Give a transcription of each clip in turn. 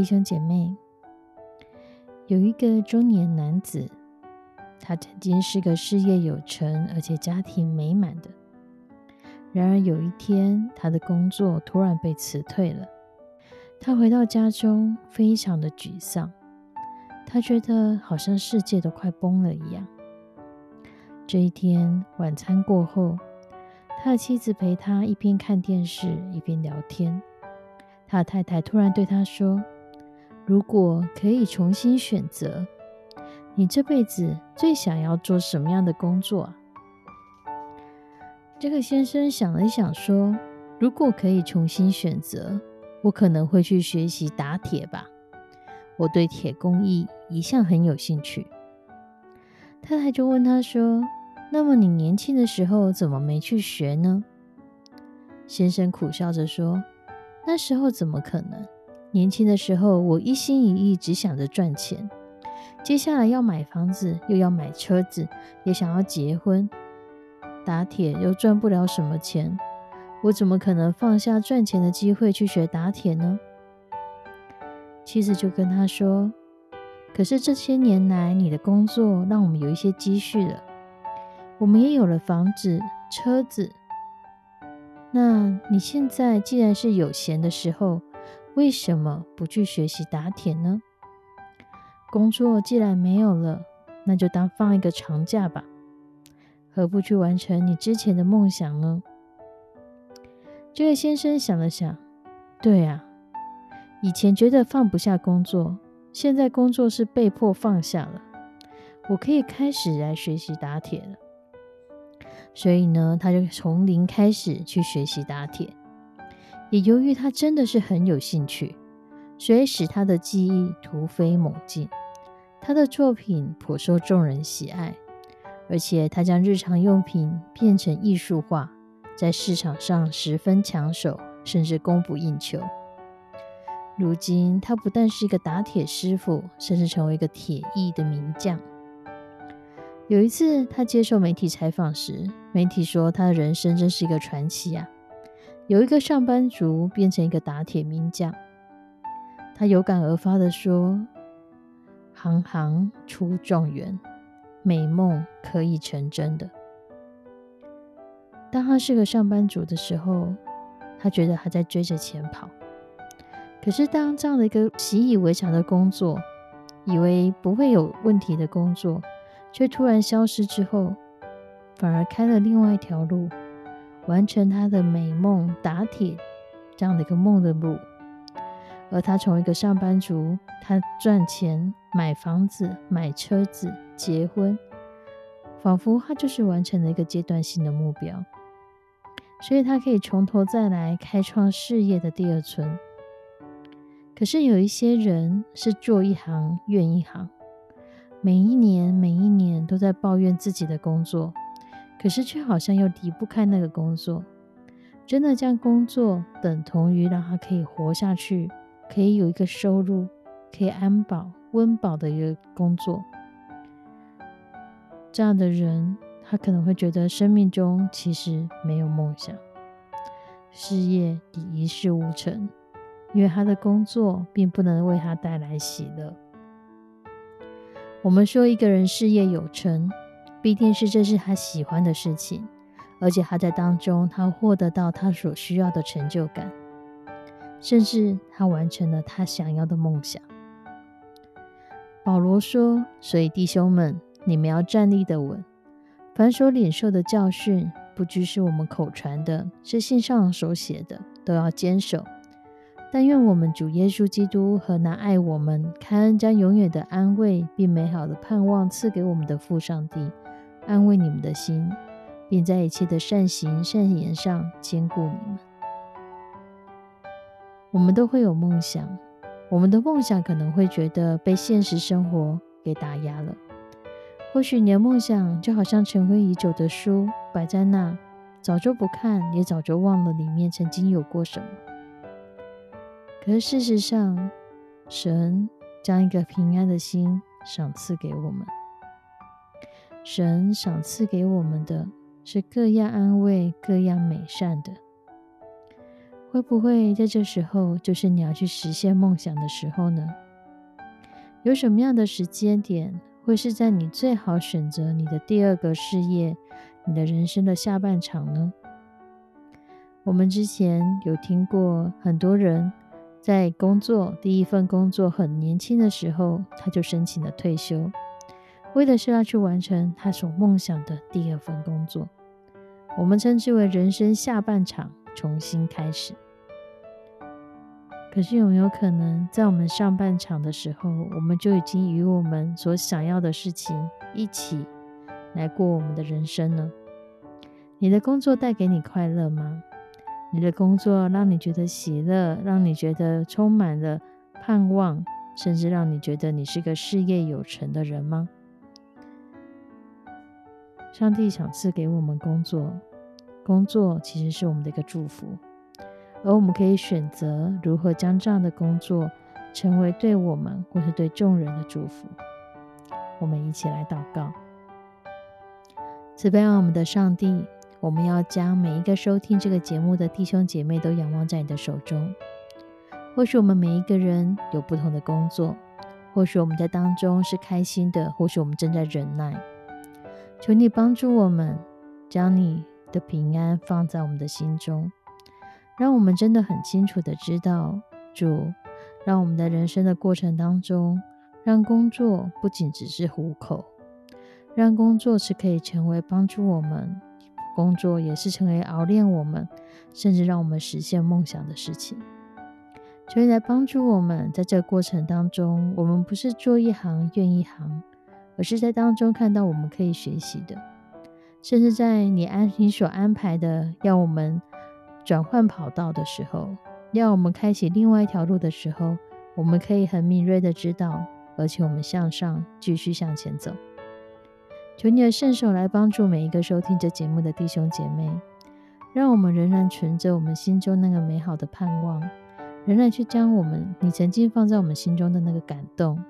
弟兄姐妹，有一个中年男子，他曾经是个事业有成而且家庭美满的。然而有一天，他的工作突然被辞退了。他回到家中，非常的沮丧。他觉得好像世界都快崩了一样。这一天晚餐过后，他的妻子陪他一边看电视一边聊天。他的太太突然对他说：“如果可以重新选择，你这辈子最想要做什么样的工作？”这个先生想了想说：“如果可以重新选择，我可能会去学习打铁吧。我对铁工艺一向很有兴趣。”太太就问他说：“那么你年轻的时候怎么没去学呢？”先生苦笑着说。那时候怎么可能？年轻的时候，我一心一意只想着赚钱。接下来要买房子，又要买车子，也想要结婚。打铁又赚不了什么钱，我怎么可能放下赚钱的机会去学打铁呢？妻子就跟他说：“可是这些年来，你的工作让我们有一些积蓄了，我们也有了房子、车子。”那你现在既然是有闲的时候，为什么不去学习打铁呢？工作既然没有了，那就当放一个长假吧，何不去完成你之前的梦想呢？这位先生想了想，对啊，以前觉得放不下工作，现在工作是被迫放下了，我可以开始来学习打铁了。所以呢，他就从零开始去学习打铁。也由于他真的是很有兴趣，所以使他的技艺突飞猛进。他的作品颇受众人喜爱，而且他将日常用品变成艺术化，在市场上十分抢手，甚至供不应求。如今，他不但是一个打铁师傅，甚至成为一个铁艺的名将。有一次，他接受媒体采访时，媒体说他的人生真是一个传奇啊！有一个上班族变成一个打铁名将。他有感而发的说：“行行出状元，美梦可以成真的。”当他是个上班族的时候，他觉得他在追着钱跑。可是，当这样的一个习以为常的工作，以为不会有问题的工作，却突然消失之后，反而开了另外一条路，完成他的美梦打铁这样的一个梦的路。而他从一个上班族，他赚钱、买房子、买车子、结婚，仿佛他就是完成了一个阶段性的目标，所以他可以从头再来，开创事业的第二春。可是有一些人是做一行怨一行。每一年，每一年都在抱怨自己的工作，可是却好像又离不开那个工作。真的将工作等同于让他可以活下去，可以有一个收入，可以安保温饱的一个工作。这样的人，他可能会觉得生命中其实没有梦想，事业已一事无成，因为他的工作并不能为他带来喜乐。我们说一个人事业有成，必定是这是他喜欢的事情，而且他在当中他获得到他所需要的成就感，甚至他完成了他想要的梦想。保罗说：“所以弟兄们，你们要站立的稳。凡所领受的教训，不拘是我们口传的，是信上所写的，都要坚守。但愿我们主耶稣基督和那爱我们、开恩将永远的安慰并美好的盼望赐给我们的父上帝，安慰你们的心，并在一切的善行、善言上兼顾你们。”我们都会有梦想。我们的梦想可能会觉得被现实生活给打压了。或许你的梦想就好像尘灰已久的书摆在那，早就不看，也早就忘了里面曾经有过什么。可是事实上，神将一个平安的心赏赐给我们。神赏赐给我们的是各样安慰、各样美善的。会不会在这时候就是你要去实现梦想的时候呢？有什么样的时间点会是在你最好选择你的第二个事业、你的人生的下半场呢？我们之前有听过很多人在工作第一份工作很年轻的时候，他就申请了退休，为的是要去完成他所梦想的第二份工作。我们称之为人生下半场。重新开始，可是有没有可能在我们上半场的时候，我们就已经与我们所想要的事情一起来过我们的人生呢？你的工作带给你快乐吗？你的工作让你觉得喜乐，让你觉得充满了盼望，甚至让你觉得你是个事业有成的人吗？上帝想赐给我们工作。工作其实是我们的一个祝福，而我们可以选择如何将这样的工作成为对我们或是对众人的祝福。我们一起来祷告：慈悲我们的上帝，我们要将每一个收听这个节目的弟兄姐妹都仰望在你的手中。或许我们每一个人有不同的工作，或许我们在当中是开心的，或许我们正在忍耐。求你帮助我们，将你。的平安放在我们的心中，让我们真的很清楚的知道，主让我们的人生的过程当中，让工作不仅只是糊口，让工作是可以成为帮助我们，工作也是成为熬练我们，甚至让我们实现梦想的事情。求你来帮助我们，在这个过程当中，我们不是做一行怨一行，而是在当中看到我们可以学习的。甚至在你安你所安排的要我们转换跑道的时候，要我们开启另外一条路的时候，我们可以很敏锐的知道，而且我们向上继续向前走。求你的圣手来帮助每一个收听这节目的弟兄姐妹，让我们仍然存着我们心中那个美好的盼望，仍然去将我们你曾经放在我们心中的那个感动，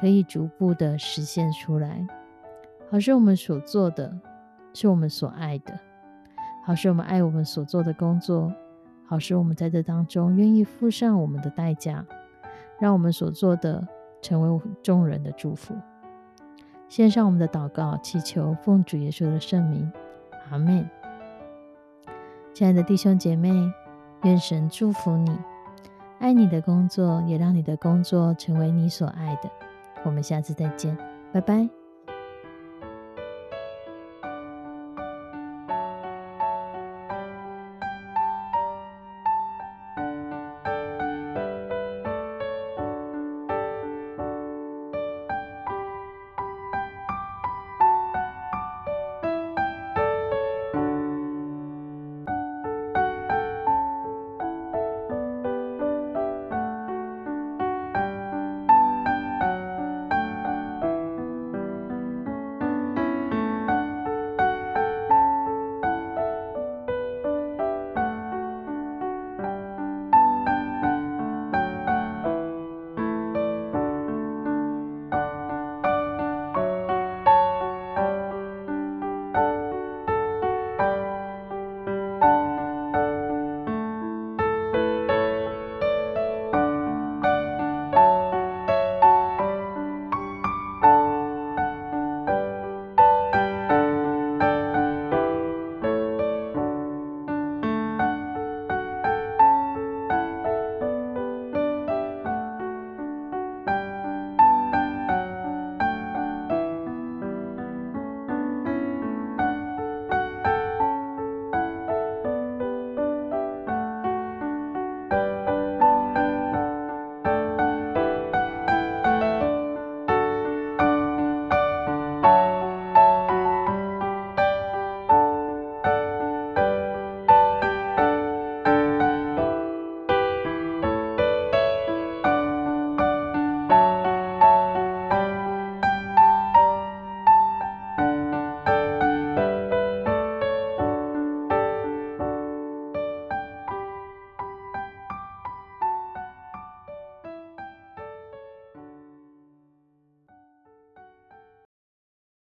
可以逐步的实现出来，好是我们所做的。是我们所爱的，好是我们爱我们所做的工作，好是我们在这当中愿意付上我们的代价，让我们所做的成为众人的祝福。献上我们的祷告，祈求奉主耶稣的圣名，阿门。亲爱的弟兄姐妹，愿神祝福你，爱你的工作，也让你的工作成为你所爱的。我们下次再见，拜拜。